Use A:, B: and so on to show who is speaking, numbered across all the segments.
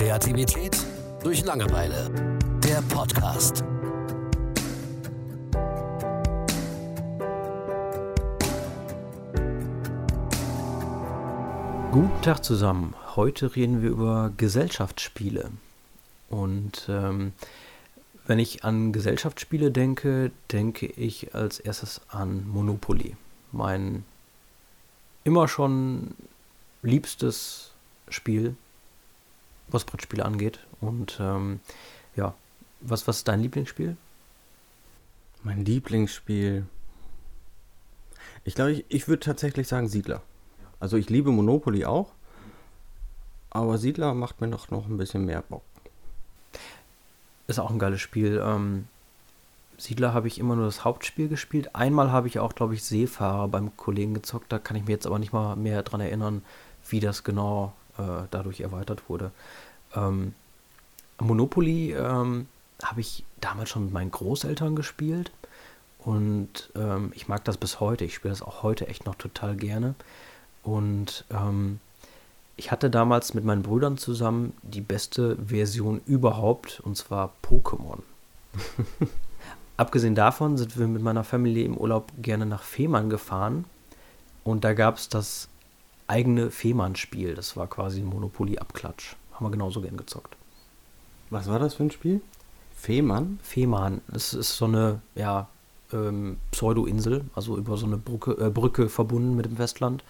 A: Kreativität durch Langeweile. Der Podcast.
B: Guten Tag zusammen. Heute reden wir über Gesellschaftsspiele. Und ähm, wenn ich an Gesellschaftsspiele denke, denke ich als erstes an Monopoly. Mein immer schon liebstes Spiel, was Brettspiele angeht. Und ähm, ja, was, was ist dein Lieblingsspiel?
C: Mein Lieblingsspiel. Ich glaube, ich, ich würde tatsächlich sagen Siedler. Also ich liebe Monopoly auch, aber Siedler macht mir noch, noch ein bisschen mehr Bock.
B: Ist auch ein geiles Spiel. Ähm, Siedler habe ich immer nur das Hauptspiel gespielt. Einmal habe ich auch, glaube ich, Seefahrer beim Kollegen gezockt. Da kann ich mir jetzt aber nicht mal mehr dran erinnern, wie das genau äh, dadurch erweitert wurde. Ähm, Monopoly ähm, habe ich damals schon mit meinen Großeltern gespielt. Und ähm, ich mag das bis heute. Ich spiele das auch heute echt noch total gerne. Und ähm, ich hatte damals mit meinen Brüdern zusammen die beste Version überhaupt, und zwar Pokémon. Abgesehen davon sind wir mit meiner Familie im Urlaub gerne nach Fehmarn gefahren. Und da gab es das eigene Fehmarn-Spiel. Das war quasi ein Monopoly-Abklatsch. Haben wir genauso gern gezockt.
C: Was war das für ein Spiel? Fehmarn?
B: Fehmarn. Das ist so eine, ja, ähm, Pseudo-Insel, also über so eine Brücke, äh, Brücke verbunden mit dem Festland.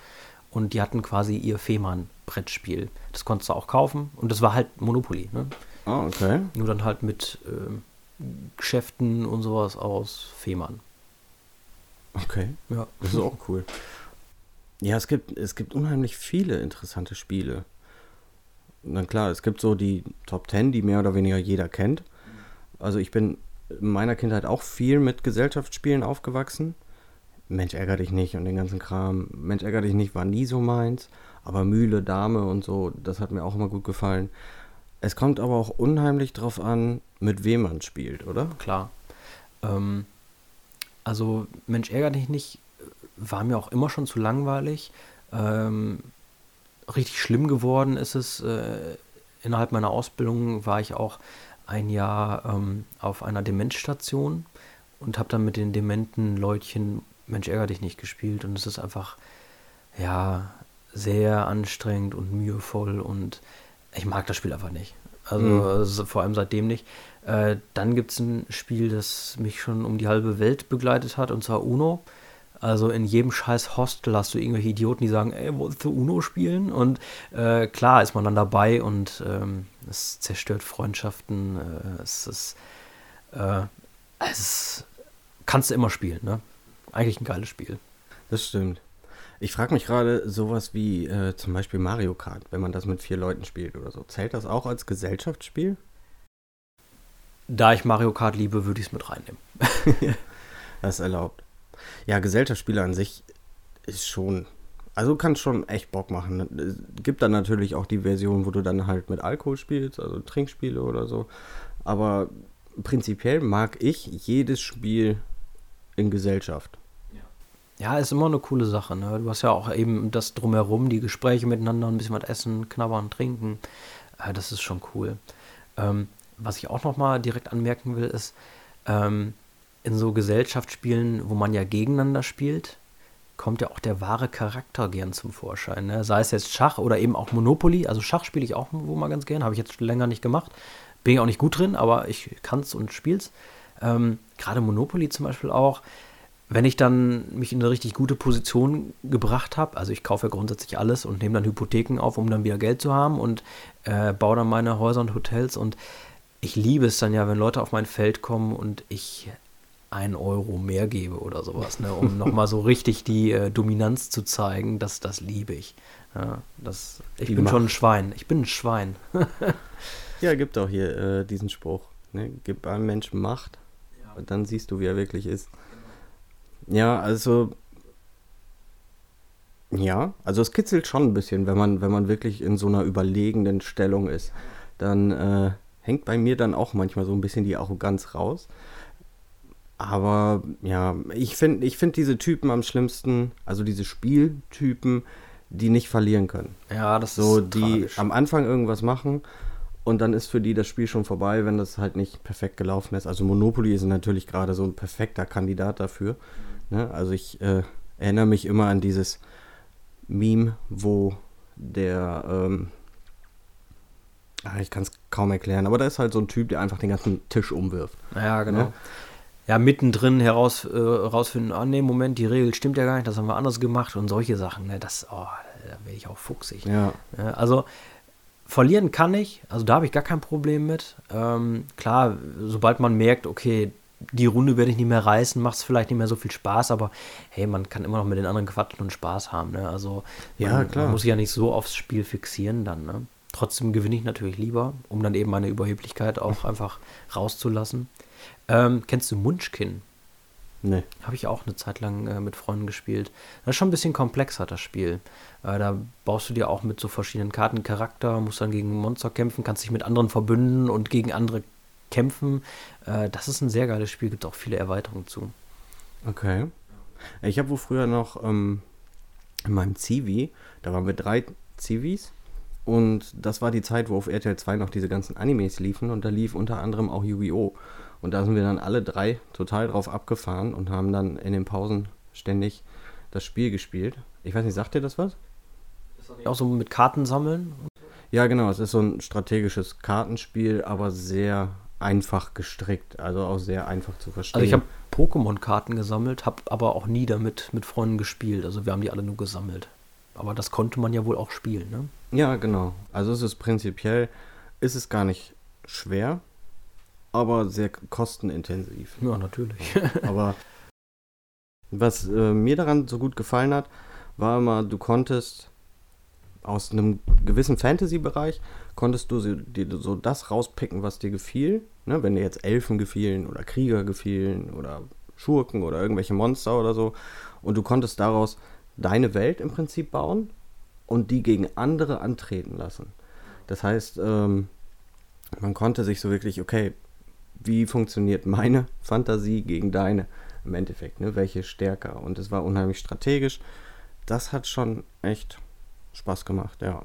B: Und die hatten quasi ihr Fehmarn-Brettspiel. Das konntest du auch kaufen. Und das war halt Monopoly. Ne?
C: Ah, okay.
B: Nur dann halt mit ähm, Geschäften und sowas aus Fehmarn.
C: Okay.
B: Ja.
C: Das ist auch cool. Ja, es gibt, es gibt unheimlich viele interessante Spiele. Na klar, es gibt so die Top Ten, die mehr oder weniger jeder kennt. Also ich bin in meiner Kindheit auch viel mit Gesellschaftsspielen aufgewachsen. Mensch, ärger dich nicht und den ganzen Kram. Mensch, ärger dich nicht war nie so meins. Aber Mühle, Dame und so, das hat mir auch immer gut gefallen. Es kommt aber auch unheimlich drauf an, mit wem man spielt, oder?
B: Klar. Ähm, also, Mensch, ärger dich nicht, war mir auch immer schon zu langweilig. Ähm, richtig schlimm geworden ist es. Äh, innerhalb meiner Ausbildung war ich auch ein Jahr ähm, auf einer Demenzstation und habe dann mit den dementen Leutchen Mensch, ärger dich nicht gespielt und es ist einfach, ja, sehr anstrengend und mühevoll und ich mag das Spiel einfach nicht. Also, mhm. also vor allem seitdem nicht. Äh, dann gibt es ein Spiel, das mich schon um die halbe Welt begleitet hat und zwar Uno. Also in jedem scheiß Hostel hast du irgendwelche Idioten, die sagen, ey, wolltest du Uno spielen? Und äh, klar ist man dann dabei und ähm, es zerstört Freundschaften. Äh, es ist, äh, es ist, kannst du immer spielen, ne? eigentlich ein geiles Spiel.
C: Das stimmt. Ich frage mich gerade sowas wie äh, zum Beispiel Mario Kart, wenn man das mit vier Leuten spielt oder so. Zählt das auch als Gesellschaftsspiel?
B: Da ich Mario Kart liebe, würde ich es mit reinnehmen.
C: das ist erlaubt. Ja, Gesellschaftsspiele an sich ist schon. Also kann schon echt Bock machen. Es gibt dann natürlich auch die Version, wo du dann halt mit Alkohol spielst, also Trinkspiele oder so. Aber prinzipiell mag ich jedes Spiel in Gesellschaft.
B: Ja, ist immer eine coole Sache. Ne? Du hast ja auch eben das drumherum, die Gespräche miteinander, ein bisschen was essen, knabbern, trinken. Äh, das ist schon cool. Ähm, was ich auch nochmal direkt anmerken will, ist, ähm, in so Gesellschaftsspielen, wo man ja gegeneinander spielt, kommt ja auch der wahre Charakter gern zum Vorschein. Ne? Sei es jetzt Schach oder eben auch Monopoly. Also Schach spiele ich auch wo mal ganz gern, habe ich jetzt länger nicht gemacht. Bin ich auch nicht gut drin, aber ich kann es und spiel's. Ähm, Gerade Monopoly zum Beispiel auch wenn ich dann mich in eine richtig gute Position gebracht habe, also ich kaufe ja grundsätzlich alles und nehme dann Hypotheken auf, um dann wieder Geld zu haben und äh, baue dann meine Häuser und Hotels und ich liebe es dann ja, wenn Leute auf mein Feld kommen und ich einen Euro mehr gebe oder sowas, ne, um nochmal so richtig die äh, Dominanz zu zeigen, das, das liebe ich. Ja, das, ich die bin Macht. schon ein Schwein. Ich bin ein Schwein.
C: ja, gibt auch hier äh, diesen Spruch. Ne? Gib einem Menschen Macht ja. und dann siehst du, wie er wirklich ist. Ja, also. Ja, also es kitzelt schon ein bisschen, wenn man, wenn man wirklich in so einer überlegenden Stellung ist. Dann äh, hängt bei mir dann auch manchmal so ein bisschen die Arroganz raus. Aber ja, ich finde ich find diese Typen am schlimmsten, also diese Spieltypen, die nicht verlieren können.
B: Ja, das
C: so, ist so. die tragisch. am Anfang irgendwas machen Und dann ist für die das Spiel schon vorbei, wenn das halt nicht perfekt gelaufen ist. Also Monopoly ist natürlich gerade so ein perfekter Kandidat dafür. Ne? Also ich äh, erinnere mich immer an dieses Meme, wo der, ähm, ah, ich kann es kaum erklären, aber da ist halt so ein Typ, der einfach den ganzen Tisch umwirft.
B: Ja, genau.
C: Ne?
B: Ja, mittendrin heraus, äh, herausfinden, ah nee, Moment, die Regel stimmt ja gar nicht, das haben wir anders gemacht und solche Sachen, ne, das, oh, da werde ich auch fuchsig.
C: Ja.
B: Ja, also verlieren kann ich, also da habe ich gar kein Problem mit. Ähm, klar, sobald man merkt, okay, die Runde werde ich nicht mehr reißen, macht es vielleicht nicht mehr so viel Spaß, aber hey, man kann immer noch mit den anderen quatschen und Spaß haben. Ne? Also
C: Ja,
B: man,
C: klar.
B: man muss sich ja nicht so aufs Spiel fixieren dann. Ne? Trotzdem gewinne ich natürlich lieber, um dann eben meine Überheblichkeit auch einfach rauszulassen. Ähm, kennst du Munchkin?
C: Ne.
B: Habe ich auch eine Zeit lang äh, mit Freunden gespielt. Das ist schon ein bisschen komplexer, das Spiel. Äh, da baust du dir auch mit so verschiedenen Karten Charakter, musst dann gegen Monster kämpfen, kannst dich mit anderen verbünden und gegen andere kämpfen. Äh, das ist ein sehr geiles Spiel, gibt auch viele Erweiterungen zu.
C: Okay. Ich habe wohl früher noch ähm, in meinem Zivi, da waren wir drei Zivis und das war die Zeit, wo auf RTL 2 noch diese ganzen Animes liefen und da lief unter anderem auch Yu-Gi-Oh! Und da sind wir dann alle drei total drauf abgefahren und haben dann in den Pausen ständig das Spiel gespielt. Ich weiß nicht, sagt dir das was?
B: Auch so mit Karten sammeln.
C: Ja, genau, es ist so ein strategisches Kartenspiel, aber sehr einfach gestrickt, also auch sehr einfach zu verstehen.
B: Also ich habe Pokémon-Karten gesammelt, habe aber auch nie damit mit Freunden gespielt. Also wir haben die alle nur gesammelt. Aber das konnte man ja wohl auch spielen, ne?
C: Ja, genau. Also es ist prinzipiell, ist es gar nicht schwer, aber sehr kostenintensiv.
B: Ja, natürlich.
C: aber was äh, mir daran so gut gefallen hat, war immer, du konntest aus einem gewissen Fantasy-Bereich, konntest du so- dir so das rauspicken, was dir gefiel. Ne? Wenn dir jetzt Elfen gefielen oder Krieger gefielen oder Schurken oder irgendwelche Monster oder so. Und du konntest daraus deine Welt im Prinzip bauen und die gegen andere antreten lassen. Das heißt, ähm, man konnte sich so wirklich, okay, wie funktioniert meine Fantasie gegen deine im Endeffekt, ne? Welche stärker? Und es war unheimlich strategisch. Das hat schon echt Spaß gemacht, ja.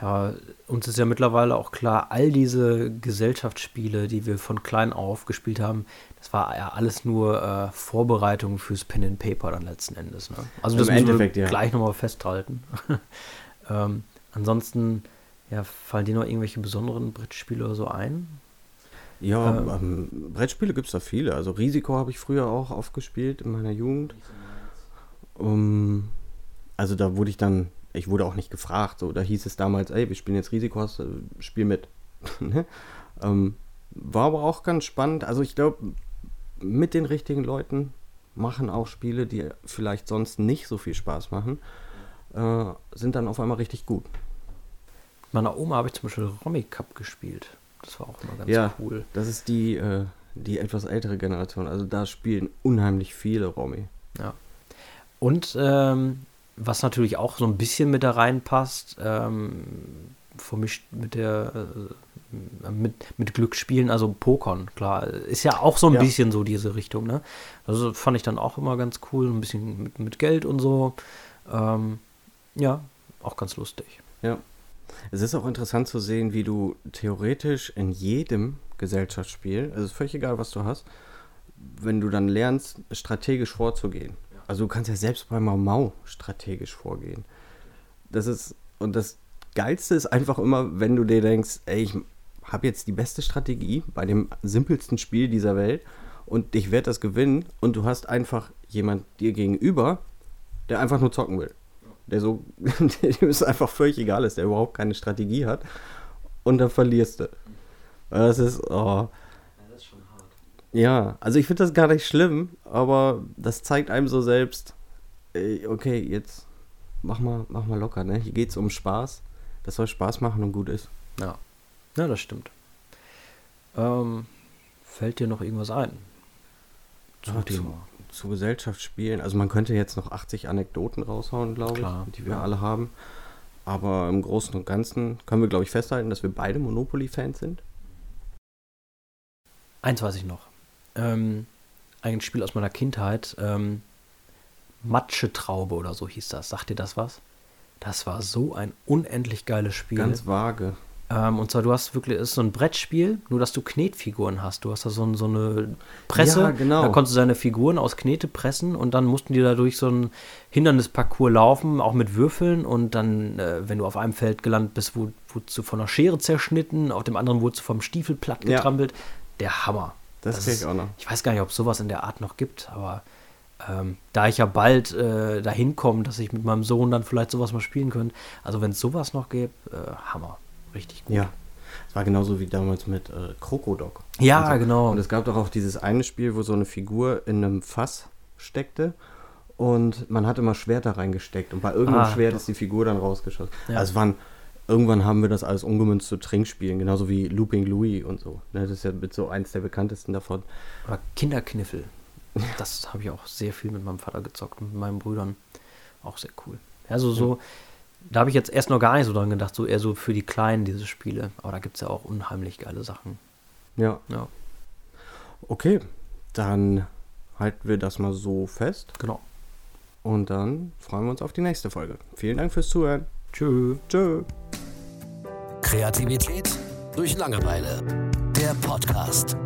B: Ja, uns ist ja mittlerweile auch klar, all diese Gesellschaftsspiele, die wir von klein auf gespielt haben, das war ja alles nur äh, Vorbereitung fürs Pen and Paper dann letzten Endes. Ne? Also
C: Im
B: das müssen
C: Endeffekt,
B: wir
C: ja.
B: gleich nochmal festhalten. ähm, ansonsten, ja, fallen dir noch irgendwelche besonderen Brettspiele oder so ein?
C: Ja,
B: Ähm.
C: ähm, Brettspiele gibt es da viele. Also Risiko habe ich früher auch aufgespielt in meiner Jugend. Um, also da wurde ich dann, ich wurde auch nicht gefragt. So, da hieß es damals, ey, wir spielen jetzt Risiko, hast, spiel mit. Ne? ähm, war aber auch ganz spannend. Also ich glaube, mit den richtigen Leuten machen auch Spiele, die vielleicht sonst nicht so viel Spaß machen, äh, sind dann auf einmal richtig gut.
B: Meiner Oma habe ich zum Beispiel Romy Cup gespielt. Das war auch immer ganz
C: Ja.
B: cool.
C: Das ist die, äh, die etwas ältere Generation. Also da spielen unheimlich viele Romy.
B: Ja. Und ähm, was natürlich auch so ein bisschen mit da reinpasst, ähm, vermischt mit der äh, mit, mit Glücksspielen, also Pokern, klar, ist ja auch so ein
C: Ja.
B: bisschen so diese Richtung, ne? Also fand ich dann auch immer ganz cool, ein bisschen mit, mit Geld und so. Ähm, ja, auch ganz lustig.
C: Ja. Es ist auch interessant zu sehen, wie du theoretisch in jedem Gesellschaftsspiel, also es ist völlig egal, was du hast, wenn du dann lernst, strategisch vorzugehen. Also du kannst ja selbst bei Mau Mau strategisch vorgehen. Das ist, und das Geilste ist einfach immer, wenn du dir denkst, ey, ich habe jetzt die beste Strategie bei dem simpelsten Spiel dieser Welt und ich werde das gewinnen und du hast einfach jemand dir gegenüber, der einfach nur zocken will. Der so, dem es einfach völlig egal ist, der überhaupt keine Strategie hat. Und dann verlierst du. Das ist, oh. Ja, also ich finde das gar nicht schlimm, aber das zeigt einem so selbst, okay, jetzt mach mal, mach mal locker, ne? Hier geht's um Spaß. Das soll Spaß machen und gut ist.
B: Ja, ja das stimmt. Ähm, fällt dir noch irgendwas ein? Zum
C: Ja,
B: Thema.
C: Zu Gesellschaftsspielen. Also man könnte jetzt noch 80 Anekdoten raushauen, glaube
B: Klar,
C: ich, die wir
B: ja.
C: alle haben. Aber im Großen und Ganzen können wir, glaube ich, festhalten, dass wir beide Monopoly-Fans sind.
B: Eins weiß ich noch. Ähm, ein Spiel aus meiner Kindheit. Ähm, Matschetraube oder so hieß das. Sagt dir das was? Das war so ein unendlich geiles Spiel.
C: Ganz vage.
B: Ähm, und zwar, du hast wirklich, es ist so ein Brettspiel, nur dass du Knetfiguren hast. Du hast da so, ein, so eine Presse.
C: Ja, genau.
B: Da konntest du deine Figuren aus Knete pressen und dann mussten die da durch so ein Hindernisparcours laufen, auch mit Würfeln. Und dann, äh, wenn du auf einem Feld gelandet bist, wurdest du von einer Schere zerschnitten, auf dem anderen wurdest du vom Stiefel platt
C: Ja.
B: getrampelt. Der Hammer.
C: Das,
B: Das ist-
C: ich auch noch.
B: Ich weiß gar nicht, ob es sowas in der Art noch gibt, aber ähm, da ich ja bald äh, dahin komme, dass ich mit meinem Sohn dann vielleicht sowas mal spielen könnte. Also wenn es sowas noch gibt, äh, Hammer. Richtig gut.
C: Ja. Es war genauso wie damals mit äh, Krokodok.
B: Ja,
C: und so.
B: genau.
C: Und es gab doch auch dieses eine Spiel, wo so eine Figur in einem Fass steckte und man hat immer Schwerter reingesteckt und bei irgendeinem
B: Ah,
C: Schwert
B: doch.
C: ist die Figur dann rausgeschossen.
B: Ja.
C: Also waren, irgendwann haben wir das alles umgemünzt zu Trinkspielen, genauso wie Looping Louis und so. Ne, das ist ja mit so eins der bekanntesten davon.
B: Oder Kinderkniffel. Das habe ich auch sehr viel mit meinem Vater gezockt, mit meinen Brüdern. Auch sehr cool. Ja, so, so, da habe ich jetzt erst noch gar nicht so dran gedacht, so eher so für die Kleinen, diese Spiele. Aber da gibt es ja auch unheimlich geile Sachen.
C: Ja,
B: Ja,
C: okay. Dann halten wir das mal so fest
B: genau.
C: und dann freuen wir uns auf die nächste Folge. Vielen Dank fürs Zuhören.
B: Tschö.
C: Tschö.
A: Kreativität durch Langeweile. Der Podcast.